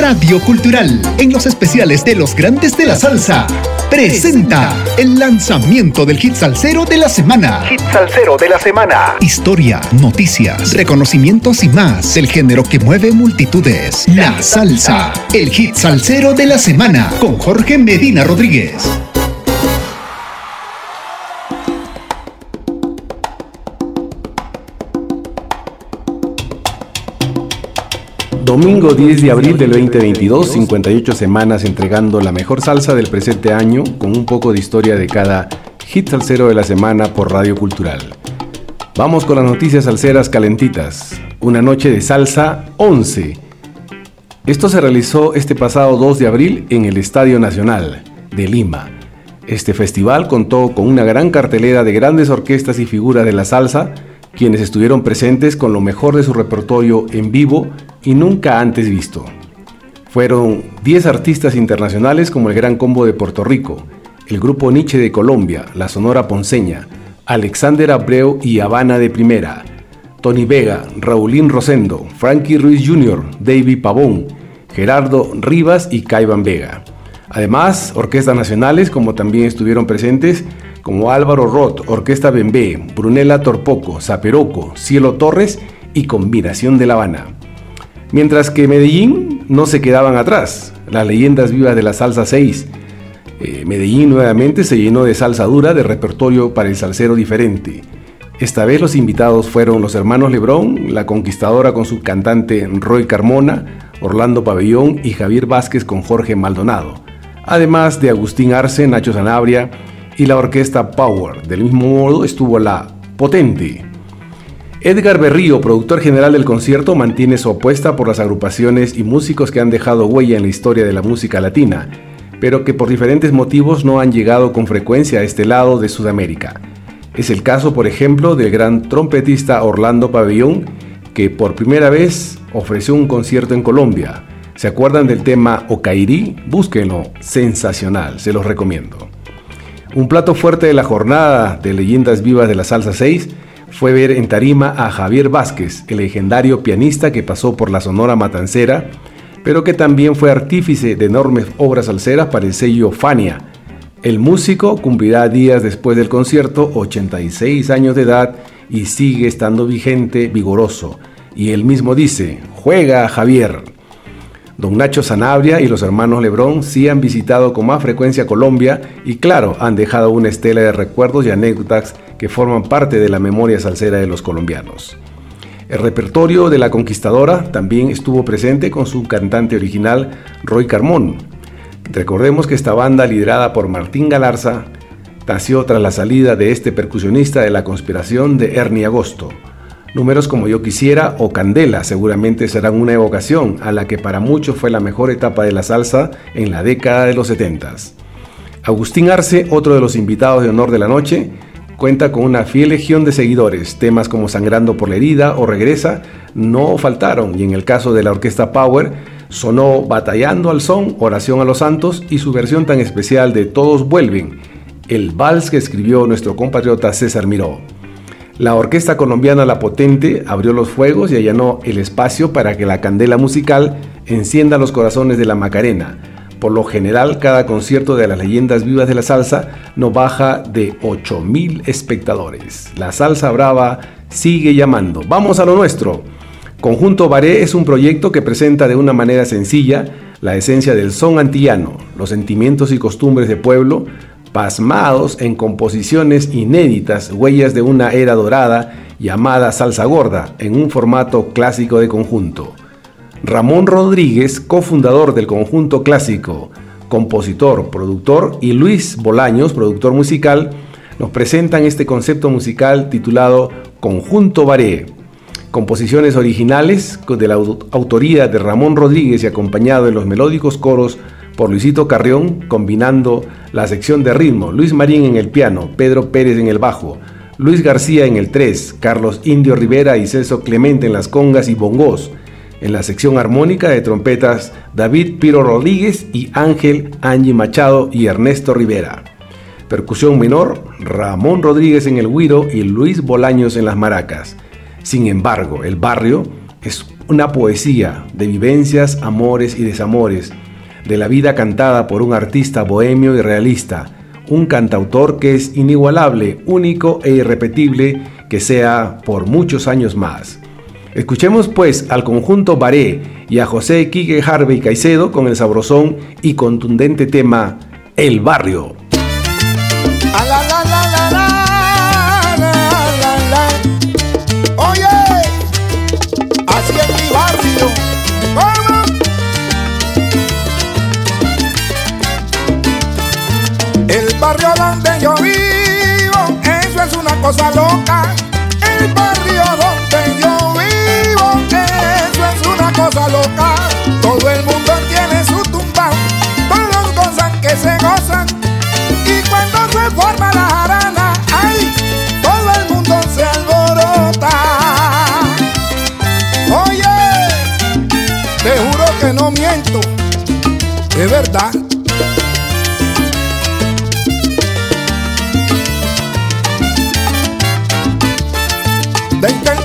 Radio Cultural, en los especiales de los grandes de la salsa, presenta el lanzamiento del hit salsero de la semana. Hit salsero de la semana. Historia, noticias, reconocimientos y más del género que mueve multitudes. La salsa, el hit salsero de la semana, con Jorge Medina Rodríguez. Domingo 10 de abril del 2022, 58 semanas entregando la mejor salsa del presente año con un poco de historia de cada hit salsero de la semana por Radio Cultural. Vamos con las noticias salseras calentitas. Una noche de salsa 11. Esto se realizó este pasado 2 de abril en el Estadio Nacional de Lima. Este festival contó con una gran cartelera de grandes orquestas y figuras de la salsa, quienes estuvieron presentes con lo mejor de su repertorio en vivo y nunca antes visto. Fueron 10 artistas internacionales como el Gran Combo de Puerto Rico, el Grupo Nietzsche de Colombia, la Sonora Ponceña, Alexander Abreu y Habana de Primera, Tony Vega, Raulín Rosendo, Frankie Ruiz Jr., David Pavón, Gerardo Rivas y Caiban Vega. Además, orquestas nacionales como también estuvieron presentes como Álvaro Roth, Orquesta Bembé, Brunella Torpoco, Zaperoco, Cielo Torres y Combinación de La Habana. Mientras que Medellín no se quedaban atrás, las leyendas vivas de la salsa 6. Eh, Medellín nuevamente se llenó de salsa dura de repertorio para el salsero diferente. Esta vez los invitados fueron los hermanos Lebrón, la conquistadora con su cantante Roy Carmona, Orlando Pabellón y Javier Vázquez con Jorge Maldonado, además de Agustín Arce, Nacho Zanabria y la orquesta Power. Del mismo modo estuvo la Potente, Edgar Berrío, productor general del concierto, mantiene su apuesta por las agrupaciones y músicos que han dejado huella en la historia de la música latina, pero que por diferentes motivos no han llegado con frecuencia a este lado de Sudamérica. Es el caso, por ejemplo, del gran trompetista Orlando Pabellón, que por primera vez ofreció un concierto en Colombia. ¿Se acuerdan del tema Ocairi? Búsquenlo, sensacional, se los recomiendo. Un plato fuerte de la jornada de Leyendas Vivas de la Salsa 6 fue ver en tarima a Javier Vázquez, el legendario pianista que pasó por la Sonora Matancera, pero que también fue artífice de enormes obras salseras para el sello Fania. El músico cumplirá días después del concierto 86 años de edad y sigue estando vigente, vigoroso. Y él mismo dice, juega Javier. Don Nacho Sanabria y los hermanos Lebrón sí han visitado con más frecuencia Colombia y claro, han dejado una estela de recuerdos y anécdotas que forman parte de la memoria salsera de los colombianos. El repertorio de La Conquistadora también estuvo presente con su cantante original Roy Carmón. Recordemos que esta banda liderada por Martín Galarza nació tras la salida de este percusionista de la conspiración de Ernie Agosto. Números como Yo Quisiera o Candela seguramente serán una evocación a la que para muchos fue la mejor etapa de la salsa en la década de los 70. Agustín Arce, otro de los invitados de honor de la noche, cuenta con una fiel legión de seguidores. Temas como Sangrando por la herida o Regresa no faltaron y en el caso de la orquesta Power sonó Batallando al son, Oración a los Santos y su versión tan especial de Todos vuelven, el vals que escribió nuestro compatriota César Miró. La orquesta colombiana La Potente abrió los fuegos y allanó el espacio para que la candela musical encienda los corazones de la Macarena por lo general, cada concierto de las leyendas vivas de la salsa no baja de 8.000 espectadores. La salsa brava sigue llamando. Vamos a lo nuestro. Conjunto Baré es un proyecto que presenta de una manera sencilla la esencia del son antillano, los sentimientos y costumbres de pueblo, pasmados en composiciones inéditas, huellas de una era dorada llamada salsa gorda, en un formato clásico de conjunto. Ramón Rodríguez, cofundador del conjunto clásico, compositor, productor, y Luis Bolaños, productor musical, nos presentan este concepto musical titulado Conjunto Baré. Composiciones originales de la autoría de Ramón Rodríguez y acompañado en los melódicos coros por Luisito Carrión, combinando la sección de ritmo, Luis Marín en el piano, Pedro Pérez en el bajo, Luis García en el 3, Carlos Indio Rivera y Celso Clemente en las congas y bongos, en la sección armónica de trompetas, David Piro Rodríguez y Ángel Angie Machado y Ernesto Rivera. Percusión menor, Ramón Rodríguez en el guiro y Luis Bolaños en las maracas. Sin embargo, el barrio es una poesía de vivencias, amores y desamores, de la vida cantada por un artista bohemio y realista, un cantautor que es inigualable, único e irrepetible, que sea por muchos años más. Escuchemos pues al conjunto Baré y a José Quique Harvey Caicedo con el sabrosón y contundente tema El Barrio. Barrio donde yo vivo, eso es una cosa loca. El barrio donde yo vivo, eso es una cosa loca. Todo el mundo tiene su tumba, todos gozan que se gozan. Y cuando se forma la jarana, ay, todo el mundo se alborota. Oye, te juro que no miento, es verdad. Tem, tem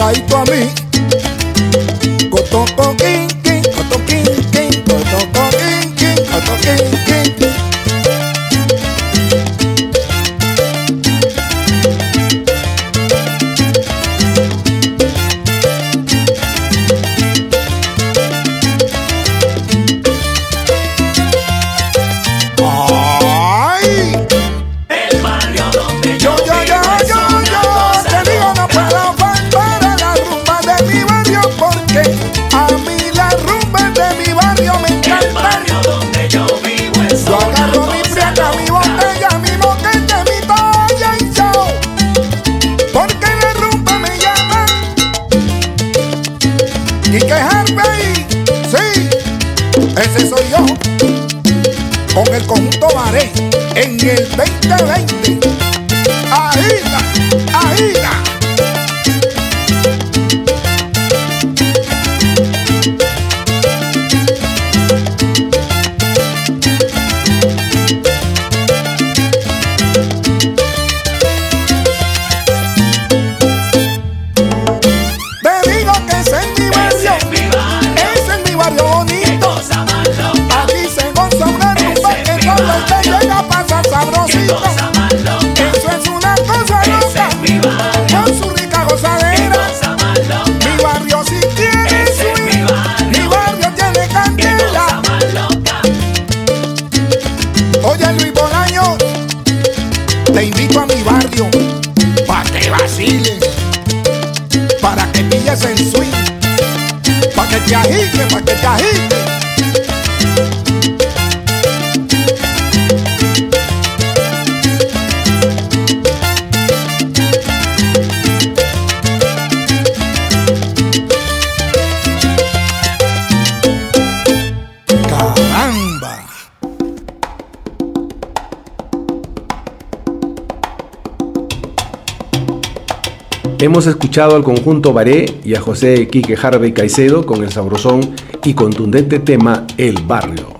a mí. Hemos escuchado al conjunto Baré y a José Quique Harvey Caicedo con el sabrosón y contundente tema El Barrio.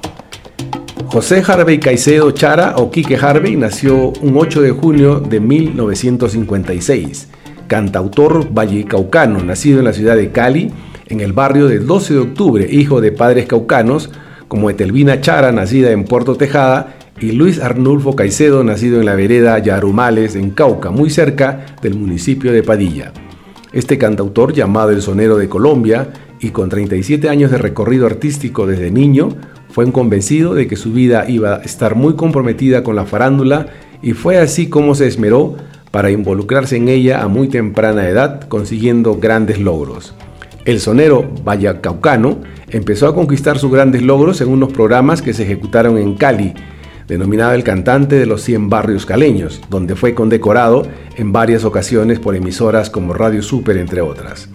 José Harvey Caicedo Chara o Quique Harvey nació un 8 de junio de 1956. Cantautor vallecaucano, nacido en la ciudad de Cali, en el barrio del 12 de octubre, hijo de padres caucanos, como Etelvina Chara, nacida en Puerto Tejada, y Luis Arnulfo Caicedo, nacido en la vereda Yarumales, en Cauca, muy cerca del municipio de Padilla. Este cantautor, llamado el Sonero de Colombia, y con 37 años de recorrido artístico desde niño, fue convencido de que su vida iba a estar muy comprometida con la farándula y fue así como se esmeró para involucrarse en ella a muy temprana edad, consiguiendo grandes logros. El sonero Vallacaucano empezó a conquistar sus grandes logros en unos programas que se ejecutaron en Cali, denominado el cantante de los 100 barrios caleños, donde fue condecorado en varias ocasiones por emisoras como Radio Super, entre otras.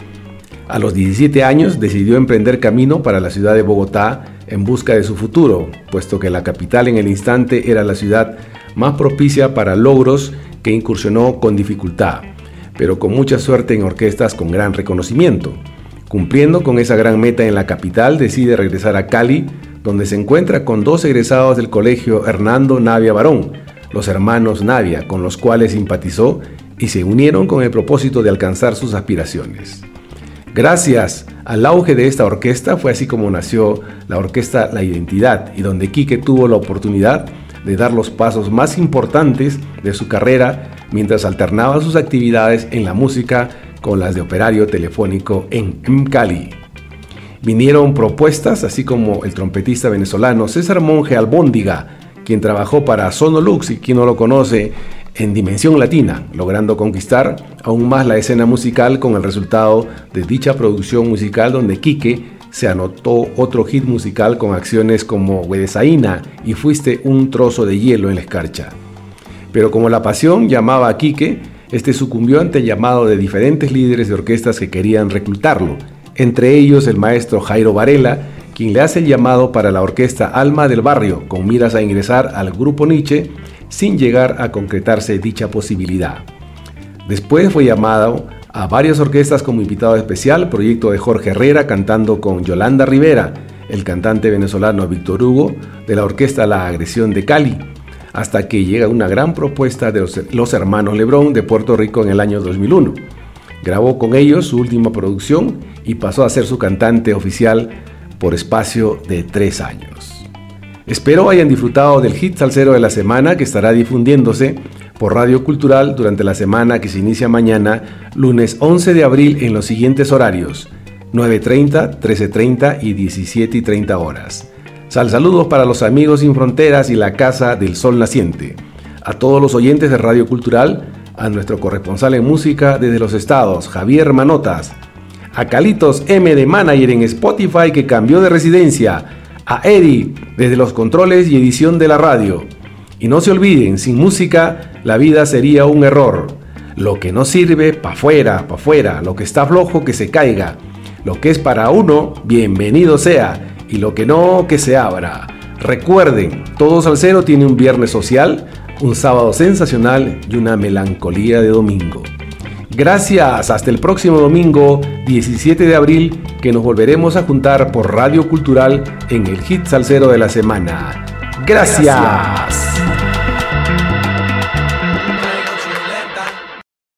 A los 17 años decidió emprender camino para la ciudad de Bogotá en busca de su futuro, puesto que la capital en el instante era la ciudad más propicia para logros que incursionó con dificultad, pero con mucha suerte en orquestas con gran reconocimiento. Cumpliendo con esa gran meta en la capital, decide regresar a Cali, donde se encuentra con dos egresados del colegio Hernando Navia Barón, los hermanos Navia, con los cuales simpatizó y se unieron con el propósito de alcanzar sus aspiraciones. Gracias al auge de esta orquesta fue así como nació la orquesta La Identidad y donde Quique tuvo la oportunidad de dar los pasos más importantes de su carrera mientras alternaba sus actividades en la música con las de operario telefónico en Mcali. Vinieron propuestas, así como el trompetista venezolano César Monge Albóndiga, quien trabajó para Sonolux y quien no lo conoce, en Dimensión Latina, logrando conquistar aún más la escena musical con el resultado de dicha producción musical donde Quique se anotó otro hit musical con acciones como Huedesaína y Fuiste un trozo de hielo en la escarcha. Pero como la pasión llamaba a Quique, este sucumbió ante el llamado de diferentes líderes de orquestas que querían reclutarlo, entre ellos el maestro Jairo Varela, quien le hace el llamado para la orquesta Alma del Barrio, con miras a ingresar al grupo Nietzsche sin llegar a concretarse dicha posibilidad. Después fue llamado a varias orquestas como invitado especial, proyecto de Jorge Herrera cantando con Yolanda Rivera, el cantante venezolano Víctor Hugo, de la orquesta La Agresión de Cali, hasta que llega una gran propuesta de los, hermanos Lebrón de Puerto Rico en el año 2001. Grabó con ellos su última producción y pasó a ser su cantante oficial por espacio de tres años. Espero hayan disfrutado del hit salsero de la semana que estará difundiéndose por Radio Cultural durante la semana que se inicia mañana, lunes 11 de abril en los siguientes horarios, 9.30, 13.30 y 17.30 horas. Sal saludos para los amigos sin fronteras y la Casa del Sol Naciente. A todos los oyentes de Radio Cultural, a nuestro corresponsal en música desde los estados, Javier Manotas, a Calitos M de Manager en Spotify que cambió de residencia, a Eddie desde los controles y edición de la radio. Y no se olviden, sin música la vida sería un error. Lo que no sirve, pa' fuera, pa' fuera. Lo que está flojo, que se caiga. Lo que es para uno, bienvenido sea. Y lo que no, que se abra. Recuerden, todo salsero tiene un viernes social, un sábado sensacional y una melancolía de domingo. Gracias, hasta el próximo domingo 17 de abril que nos volveremos a juntar por Radio Cultural en el hit salsero de la semana. Gracias.